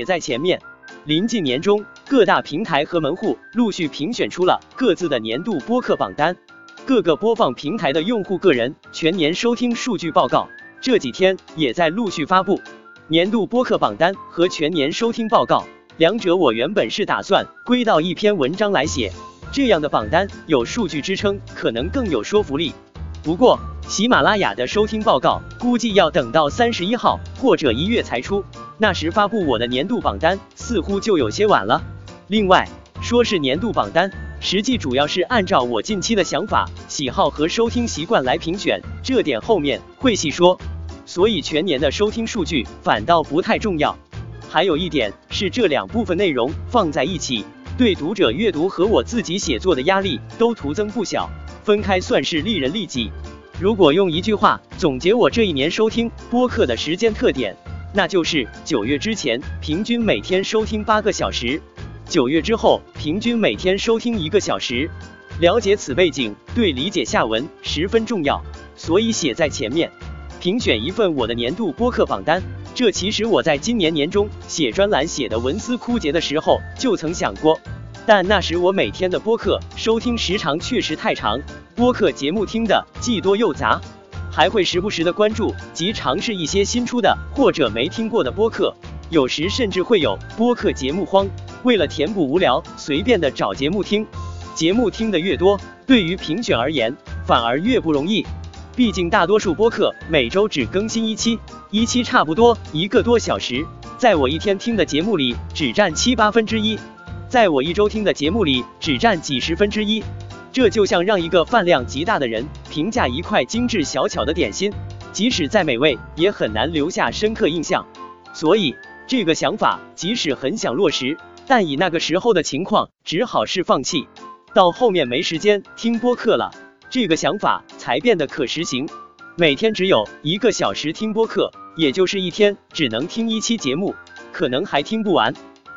写在前面。临近年终，各大平台和门户陆续评选出了各自的年度播客榜单。各个播放平台的用户个人全年收听数据报告，这几天也在陆续发布。年度播客榜单和全年收听报告，两者我原本是打算归到一篇文章来写，这样的榜单有数据支撑，可能更有说服力。不过，喜马拉雅的收听报告估计要等到三十一号或者一月才出，那时发布我的年度榜单似乎就有些晚了。另外，说是年度榜单，实际主要是按照我近期的想法、喜好和收听习惯来评选，这点后面会细说。所以全年的收听数据反倒不太重要。还有一点是，这两部分内容放在一起，对读者阅读和我自己写作的压力都徒增不小。分开算是利人利己。如果用一句话总结我这一年收听播客的时间特点，那就是九月之前平均每天收听八个小时，九月之后平均每天收听一个小时。了解此背景对理解下文十分重要，所以写在前面。评选一份我的年度播客榜单，这其实我在今年年中写专栏写的文思枯竭的时候就曾想过。但那时我每天的播客收听时长确实太长，播客节目听的既多又杂，还会时不时的关注及尝试一些新出的或者没听过的播客，有时甚至会有播客节目荒。为了填补无聊，随便的找节目听，节目听的越多，对于评选而言反而越不容易。毕竟大多数播客每周只更新一期，一期差不多一个多小时，在我一天听的节目里只占七八分之一。在我一周听的节目里，只占几十分之一。这就像让一个饭量极大的人评价一块精致小巧的点心，即使再美味，也很难留下深刻印象。所以，这个想法即使很想落实，但以那个时候的情况，只好是放弃。到后面没时间听播客了，这个想法才变得可实行。每天只有一个小时听播客，也就是一天只能听一期节目，可能还听不完。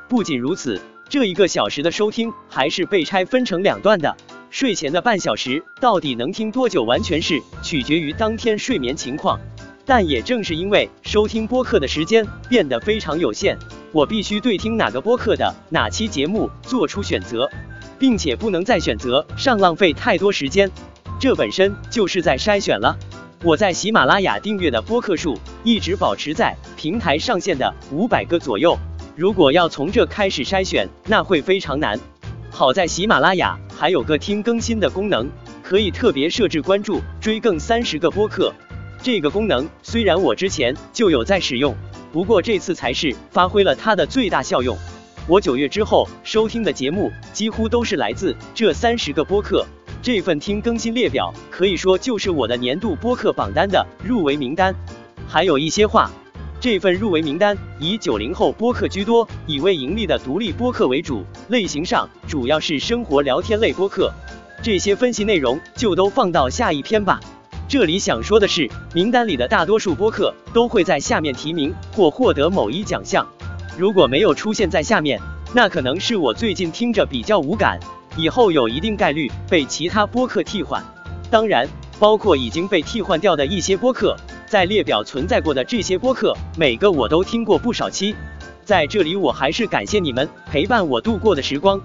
不仅如此。这一个小时的收听还是被拆分成两段的，睡前的半小时到底能听多久，完全是取决于当天睡眠情况。但也正是因为收听播客的时间变得非常有限，我必须对听哪个播客的哪期节目做出选择，并且不能在选择上浪费太多时间，这本身就是在筛选了。我在喜马拉雅订阅的播客数一直保持在平台上线的五百个左右。如果要从这开始筛选，那会非常难。好在喜马拉雅还有个听更新的功能，可以特别设置关注追更三十个播客。这个功能虽然我之前就有在使用，不过这次才是发挥了它的最大效用。我九月之后收听的节目几乎都是来自这三十个播客。这份听更新列表可以说就是我的年度播客榜单的入围名单。还有一些话。这份入围名单以九零后播客居多，以未盈利的独立播客为主，类型上主要是生活聊天类播客。这些分析内容就都放到下一篇吧。这里想说的是，名单里的大多数播客都会在下面提名或获得某一奖项。如果没有出现在下面，那可能是我最近听着比较无感，以后有一定概率被其他播客替换。当然，包括已经被替换掉的一些播客。在列表存在过的这些播客，每个我都听过不少期。在这里，我还是感谢你们陪伴我度过的时光。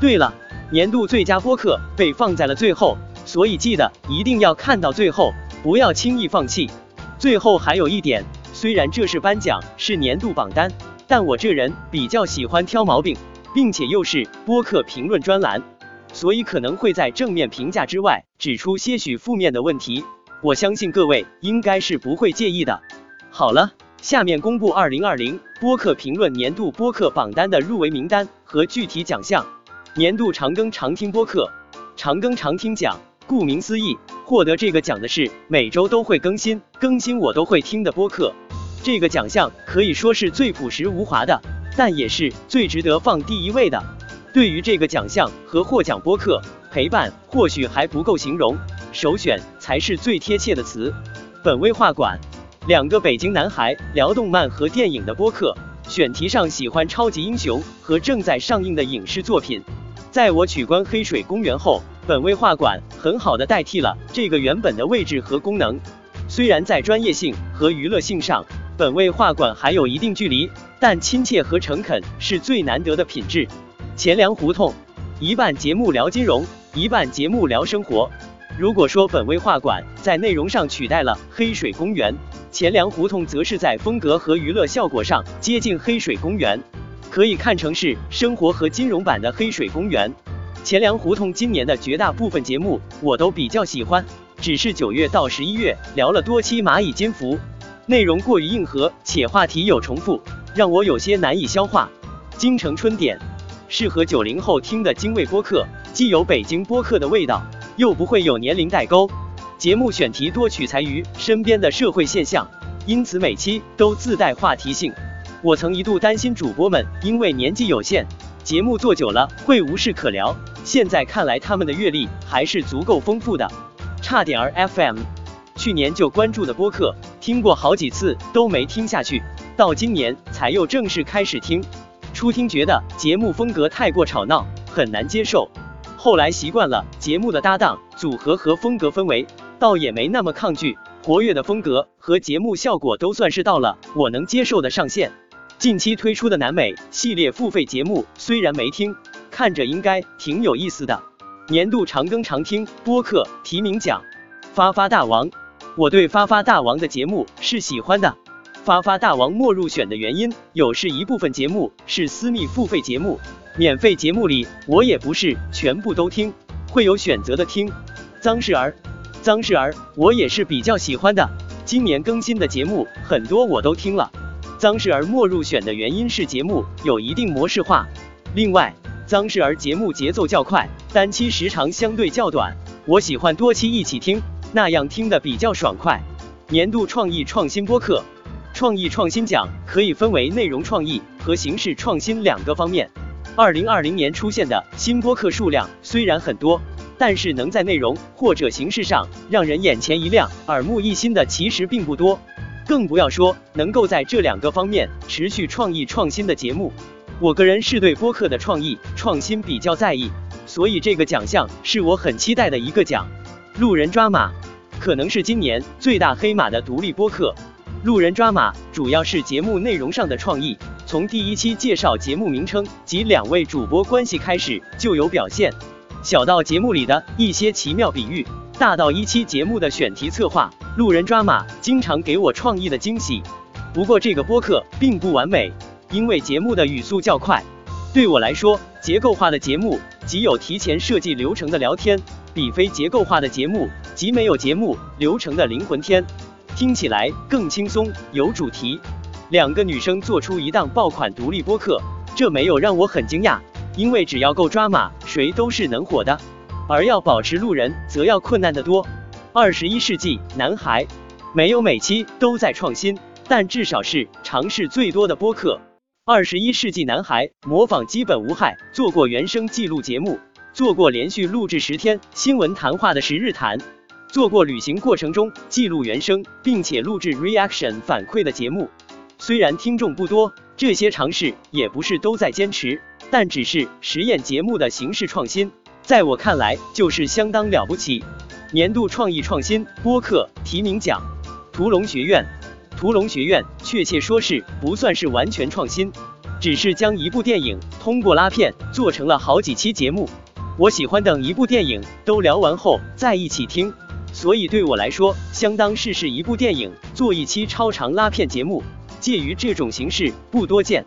对了，年度最佳播客被放在了最后，所以记得一定要看到最后，不要轻易放弃。最后还有一点，虽然这是颁奖，是年度榜单，但我这人比较喜欢挑毛病，并且又是播客评论专栏，所以可能会在正面评价之外指出些许负面的问题。我相信各位应该是不会介意的。好了，下面公布二零二零播客评论年度播客榜单的入围名单和具体奖项。年度长更常听播客长更常听奖，顾名思义，获得这个奖的是每周都会更新、更新我都会听的播客。这个奖项可以说是最朴实无华的，但也是最值得放第一位的。对于这个奖项和获奖播客，陪伴或许还不够形容。首选才是最贴切的词。本位画馆，两个北京男孩聊动漫和电影的播客，选题上喜欢超级英雄和正在上映的影视作品。在我取关黑水公园后，本位画馆很好的代替了这个原本的位置和功能。虽然在专业性和娱乐性上，本位画馆还有一定距离，但亲切和诚恳是最难得的品质。钱粮胡同，一半节目聊金融，一半节目聊生活。如果说本位画馆在内容上取代了黑水公园，钱粮胡同则是在风格和娱乐效果上接近黑水公园，可以看成是生活和金融版的黑水公园。钱粮胡同今年的绝大部分节目我都比较喜欢，只是九月到十一月聊了多期蚂蚁金服，内容过于硬核且话题有重复，让我有些难以消化。京城春点，适合九零后听的精卫播客，既有北京播客的味道，又不会有年龄代沟。节目选题多取材于身边的社会现象，因此每期都自带话题性。我曾一度担心主播们因为年纪有限，节目做久了会无事可聊。现在看来，他们的阅历还是足够丰富的。差点儿 FM，去年就关注的播客，听过好几次都没听下去，到今年才又正式开始听。初听觉得节目风格太过吵闹，很难接受。后来习惯了节目的搭档组合和风格氛围，倒也没那么抗拒。活跃的风格和节目效果都算是到了我能接受的上限。近期推出的南美系列付费节目虽然没听。看着应该挺有意思的。年度常更常听播客提名奖，发发大王。我对发发大王的节目是喜欢的。发发大王没入选的原因，有是一部分节目是私密付费节目，免费节目里我也不是全部都听，会有选择的听。脏事儿，脏事儿，我也是比较喜欢的。今年更新的节目很多我都听了。脏事儿没入选的原因是节目有一定模式化，另外。脏事儿节目节奏较快，单期时长相对较短，我喜欢多期一起听，那样听得比较爽快。年度创意创新播客，创意创新奖可以分为内容创意和形式创新两个方面。二零二零年出现的新播客数量虽然很多，但是能在内容或者形式上让人眼前一亮、耳目一新的其实并不多，更不要说能够在这两个方面持续创意创新的节目。我个人是对播客的创意创新比较在意，所以这个奖项是我很期待的一个奖。路人抓马可能是今年最大黑马的独立播客。路人抓马主要是节目内容上的创意，从第一期介绍节目名称及两位主播关系开始就有表现，小到节目里的一些奇妙比喻，大到一期节目的选题策划，路人抓马经常给我创意的惊喜。不过这个播客并不完美。因为节目的语速较快，对我来说，结构化的节目即有提前设计流程的聊天，比非结构化的节目即没有节目流程的灵魂天，听起来更轻松有主题。两个女生做出一档爆款独立播客，这没有让我很惊讶，因为只要够抓马，谁都是能火的。而要保持路人，则要困难得多。二十一世纪男孩没有每期都在创新，但至少是尝试最多的播客。二十一世纪男孩模仿基本无害，做过原声记录节目，做过连续录制十天新闻谈话的十日谈，做过旅行过程中记录原声并且录制 reaction 反馈的节目。虽然听众不多，这些尝试也不是都在坚持，但只是实验节目的形式创新，在我看来就是相当了不起。年度创意创新播客提名奖，屠龙学院。屠龙学院，确切说是不算是完全创新，只是将一部电影通过拉片做成了好几期节目。我喜欢等一部电影都聊完后再一起听，所以对我来说，相当试试一部电影做一期超长拉片节目，介于这种形式不多见，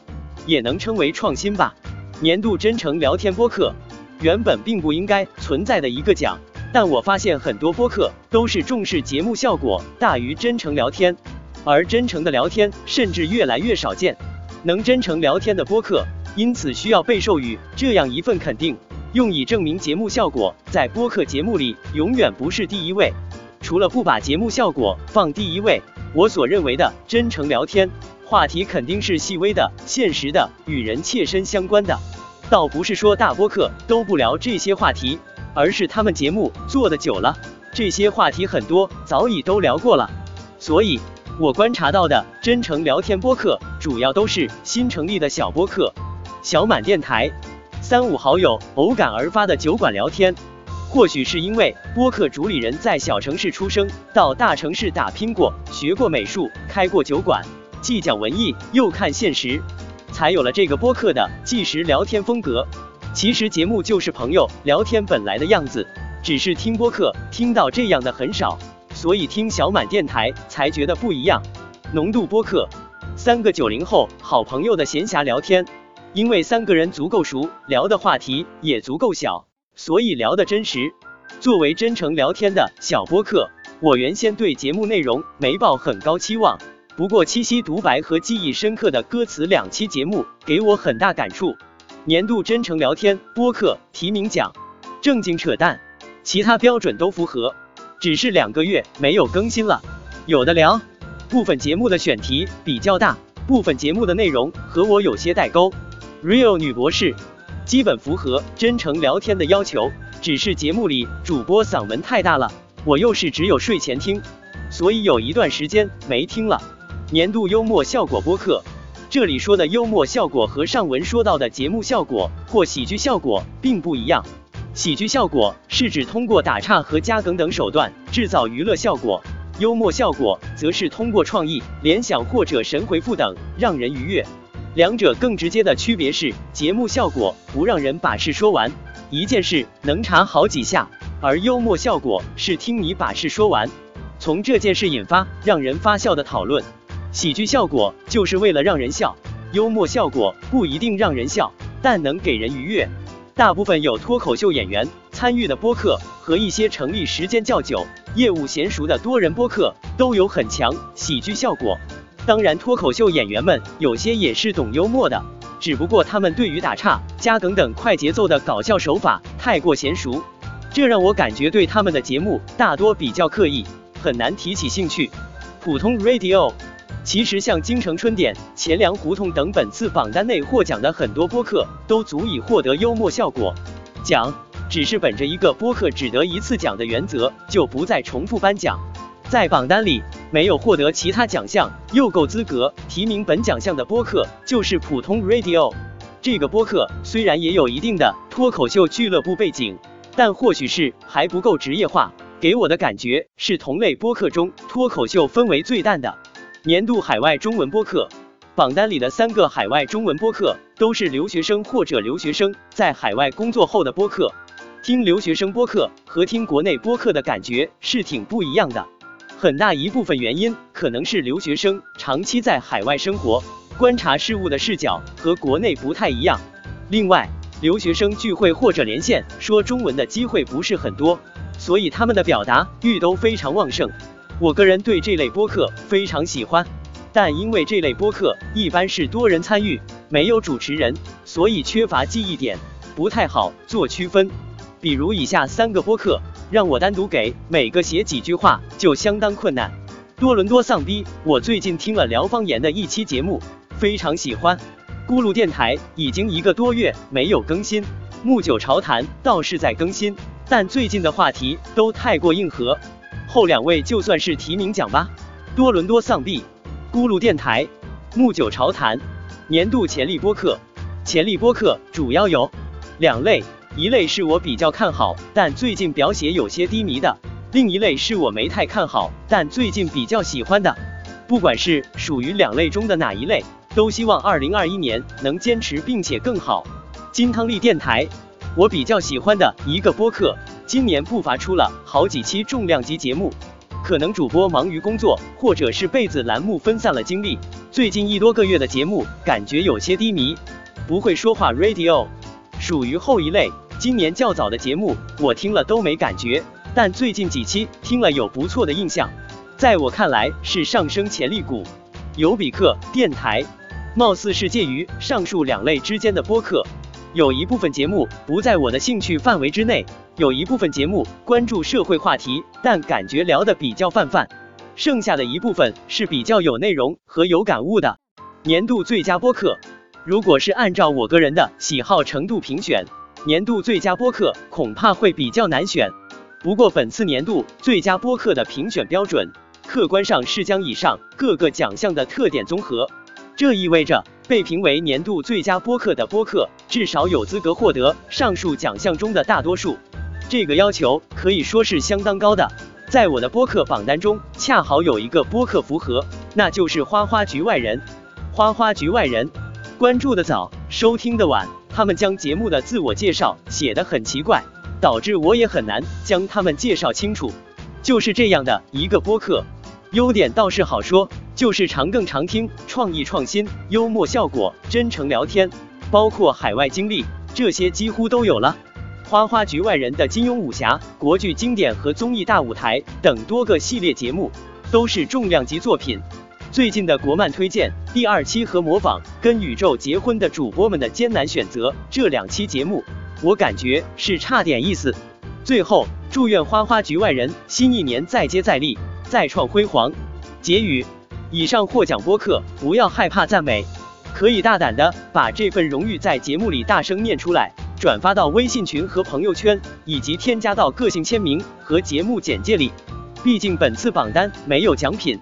也能称为创新吧。年度真诚聊天播客，原本并不应该存在的一个奖，但我发现很多播客都是重视节目效果大于真诚聊天。而真诚的聊天甚至越来越少见，能真诚聊天的播客，因此需要被授予这样一份肯定，用以证明节目效果在播客节目里永远不是第一位。除了不把节目效果放第一位，我所认为的真诚聊天话题肯定是细微的、现实的、与人切身相关的。倒不是说大播客都不聊这些话题，而是他们节目做的久了，这些话题很多早已都聊过了，所以。我观察到的真诚聊天播客，主要都是新成立的小播客，小满电台，三五好友偶感而发的酒馆聊天。或许是因为播客主理人在小城市出生，到大城市打拼过，学过美术，开过酒馆，既讲文艺又看现实，才有了这个播客的即时聊天风格。其实节目就是朋友聊天本来的样子，只是听播客听到这样的很少，所以听小满电台才觉得不一样。浓度播客，三个九零后好朋友的闲暇聊天，因为三个人足够熟，聊的话题也足够小，所以聊得真实。作为真诚聊天的小播客，我原先对节目内容没抱很高期望，不过七夕独白和记忆深刻的歌词两期节目给我很大感触。年度真诚聊天播客提名奖，正经扯淡，其他标准都符合，只是两个月没有更新了，有的聊。部分节目的选题比较大，部分节目的内容和我有些代沟。Real 女博士，基本符合真诚聊天的要求，只是节目里主播嗓门太大了，我又是只有睡前听，所以有一段时间没听了。年度幽默效果播客。这里说的幽默效果和上文说到的节目效果或喜剧效果并不一样。喜剧效果是指通过打岔和加梗等手段制造娱乐效果，幽默效果则是通过创意、联想或者神回复等让人愉悦。两者更直接的区别是，节目效果不让人把事说完，一件事能查好几下，而幽默效果是听你把事说完，从这件事引发让人发笑的讨论。喜剧效果就是为了让人笑，幽默效果不一定让人笑，但能给人愉悦。大部分有脱口秀演员参与的播客和一些成立时间较久、业务娴熟的多人播客都有很强喜剧效果。当然，脱口秀演员们有些也是懂幽默的，只不过他们对于打岔、加梗等快节奏的搞笑手法太过娴熟，这让我感觉对他们的节目大多比较刻意，很难提起兴趣。普通 radio。其实像京城春点、钱粮胡同等本次榜单内获奖的很多播客，都足以获得幽默效果奖。只是本着一个播客只得一次奖的原则，就不再重复颁奖。在榜单里没有获得其他奖项又够资格提名本奖项的播客，就是普通 Radio。这个播客虽然也有一定的脱口秀俱乐部背景，但或许是还不够职业化，给我的感觉是同类播客中脱口秀氛围最淡的。年度海外中文播客榜单里的三个海外中文播客都是留学生或者留学生在海外工作后的播客。听留学生播客和听国内播客的感觉是挺不一样的，很大一部分原因可能是留学生长期在海外生活，观察事物的视角和国内不太一样。另外，留学生聚会或者连线说中文的机会不是很多，所以他们的表达欲都非常旺盛。我个人对这类播客非常喜欢，但因为这类播客一般是多人参与，没有主持人，所以缺乏记忆点，不太好做区分。比如以下三个播客，让我单独给每个写几句话就相当困难。多伦多丧逼，我最近听了聊方言的一期节目，非常喜欢。咕噜电台已经一个多月没有更新，木九潮谈倒是在更新，但最近的话题都太过硬核。后两位就算是提名奖吧。多伦多丧逼，咕噜电台，木九潮谈，年度潜力播客。潜力播客主要有两类，一类是我比较看好，但最近表写有些低迷的；另一类是我没太看好，但最近比较喜欢的。不管是属于两类中的哪一类，都希望二零二一年能坚持并且更好。金汤力电台，我比较喜欢的一个播客。今年不乏出了好几期重量级节目，可能主播忙于工作，或者是被子栏目分散了精力，最近一多个月的节目感觉有些低迷。不会说话 Radio 属于后一类，今年较早的节目我听了都没感觉，但最近几期听了有不错的印象，在我看来是上升潜力股。尤比克电台，貌似是介于上述两类之间的播客。有一部分节目不在我的兴趣范围之内，有一部分节目关注社会话题，但感觉聊得比较泛泛，剩下的一部分是比较有内容和有感悟的。年度最佳播客，如果是按照我个人的喜好程度评选，年度最佳播客恐怕会比较难选。不过本次年度最佳播客的评选标准，客观上是将以上各个奖项的特点综合，这意味着。被评为年度最佳播客的播客，至少有资格获得上述奖项中的大多数。这个要求可以说是相当高的。在我的播客榜单中，恰好有一个播客符合，那就是《花花局外人》。《花花局外人》关注的早，收听的晚，他们将节目的自我介绍写得很奇怪，导致我也很难将他们介绍清楚。就是这样的一个播客，优点倒是好说，就是长更长听，创意创新，幽默效果，真诚聊天，包括海外经历，这些几乎都有了。花花局外人的金庸武侠、国剧经典和综艺大舞台等多个系列节目，都是重量级作品。最近的国漫推荐第二期和模仿跟宇宙结婚的主播们的艰难选择这两期节目，我感觉是差点意思。最后，祝愿花花局外人新一年再接再厉，再创辉煌。结语：以上获奖播客不要害怕赞美，可以大胆的把这份荣誉在节目里大声念出来。转发到微信群和朋友圈，以及添加到个性签名和节目简介里。毕竟本次榜单没有奖品，